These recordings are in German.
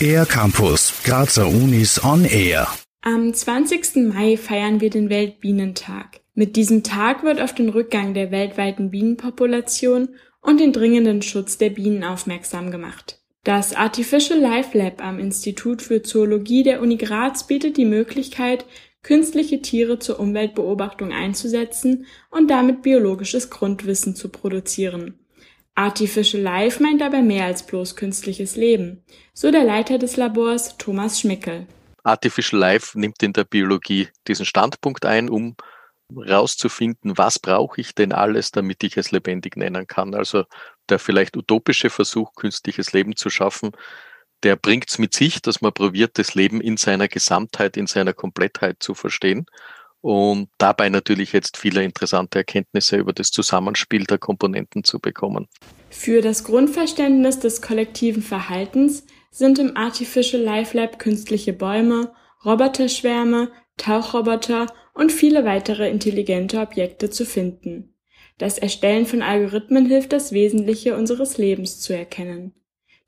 Air Campus, Grazer Unis on Air. Am 20. Mai feiern wir den Weltbienentag. Mit diesem Tag wird auf den Rückgang der weltweiten Bienenpopulation und den dringenden Schutz der Bienen aufmerksam gemacht. Das Artificial Life Lab am Institut für Zoologie der Uni Graz bietet die Möglichkeit, künstliche Tiere zur Umweltbeobachtung einzusetzen und damit biologisches Grundwissen zu produzieren. Artificial Life meint dabei mehr als bloß künstliches Leben, so der Leiter des Labors Thomas Schmickel. Artificial Life nimmt in der Biologie diesen Standpunkt ein, um rauszufinden, was brauche ich denn alles, damit ich es lebendig nennen kann. Also der vielleicht utopische Versuch, künstliches Leben zu schaffen, der bringt es mit sich, dass man probiert, das Leben in seiner Gesamtheit, in seiner Komplettheit zu verstehen und dabei natürlich jetzt viele interessante Erkenntnisse über das Zusammenspiel der Komponenten zu bekommen. Für das Grundverständnis des kollektiven Verhaltens sind im Artificial Life Lab künstliche Bäume, Roboterschwärme, Tauchroboter und viele weitere intelligente Objekte zu finden. Das Erstellen von Algorithmen hilft das Wesentliche unseres Lebens zu erkennen.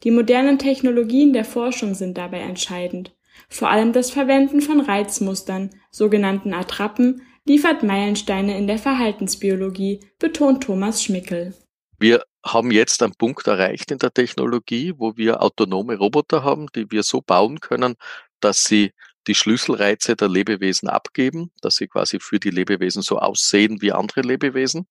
Die modernen Technologien der Forschung sind dabei entscheidend. Vor allem das Verwenden von Reizmustern, sogenannten Attrappen, liefert Meilensteine in der Verhaltensbiologie, betont Thomas Schmickel. Wir haben jetzt einen Punkt erreicht in der Technologie, wo wir autonome Roboter haben, die wir so bauen können, dass sie die Schlüsselreize der Lebewesen abgeben, dass sie quasi für die Lebewesen so aussehen wie andere Lebewesen.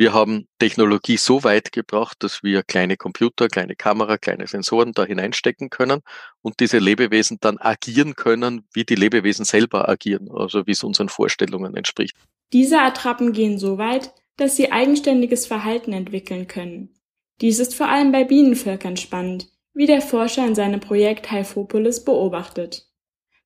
Wir haben Technologie so weit gebracht, dass wir kleine Computer, kleine Kamera, kleine Sensoren da hineinstecken können und diese Lebewesen dann agieren können, wie die Lebewesen selber agieren, also wie es unseren Vorstellungen entspricht. Diese Attrappen gehen so weit, dass sie eigenständiges Verhalten entwickeln können. Dies ist vor allem bei Bienenvölkern spannend, wie der Forscher in seinem Projekt Hyphopolis beobachtet.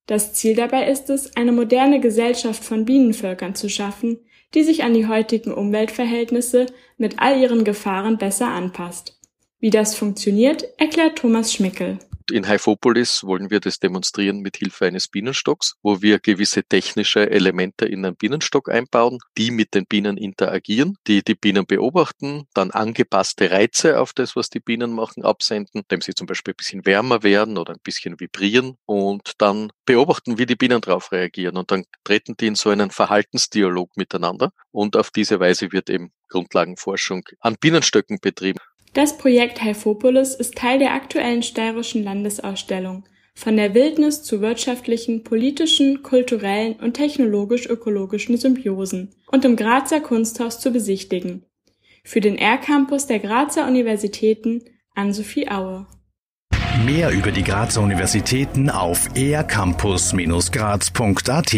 Das Ziel dabei ist es, eine moderne Gesellschaft von Bienenvölkern zu schaffen, die sich an die heutigen Umweltverhältnisse mit all ihren Gefahren besser anpasst. Wie das funktioniert, erklärt Thomas Schmickel. In Hyphopolis wollen wir das demonstrieren mit Hilfe eines Bienenstocks, wo wir gewisse technische Elemente in einen Bienenstock einbauen, die mit den Bienen interagieren, die die Bienen beobachten, dann angepasste Reize auf das, was die Bienen machen, absenden, indem sie zum Beispiel ein bisschen wärmer werden oder ein bisschen vibrieren und dann beobachten, wie die Bienen darauf reagieren und dann treten die in so einen Verhaltensdialog miteinander und auf diese Weise wird eben Grundlagenforschung an Bienenstöcken betrieben. Das Projekt Helfopolis ist Teil der aktuellen Steirischen Landesausstellung Von der Wildnis zu wirtschaftlichen, politischen, kulturellen und technologisch-ökologischen Symbiosen und im Grazer Kunsthaus zu besichtigen. Für den R-Campus der Grazer Universitäten Ann-Sophie Aue. Mehr über die Grazer Universitäten auf ercampus-graz.at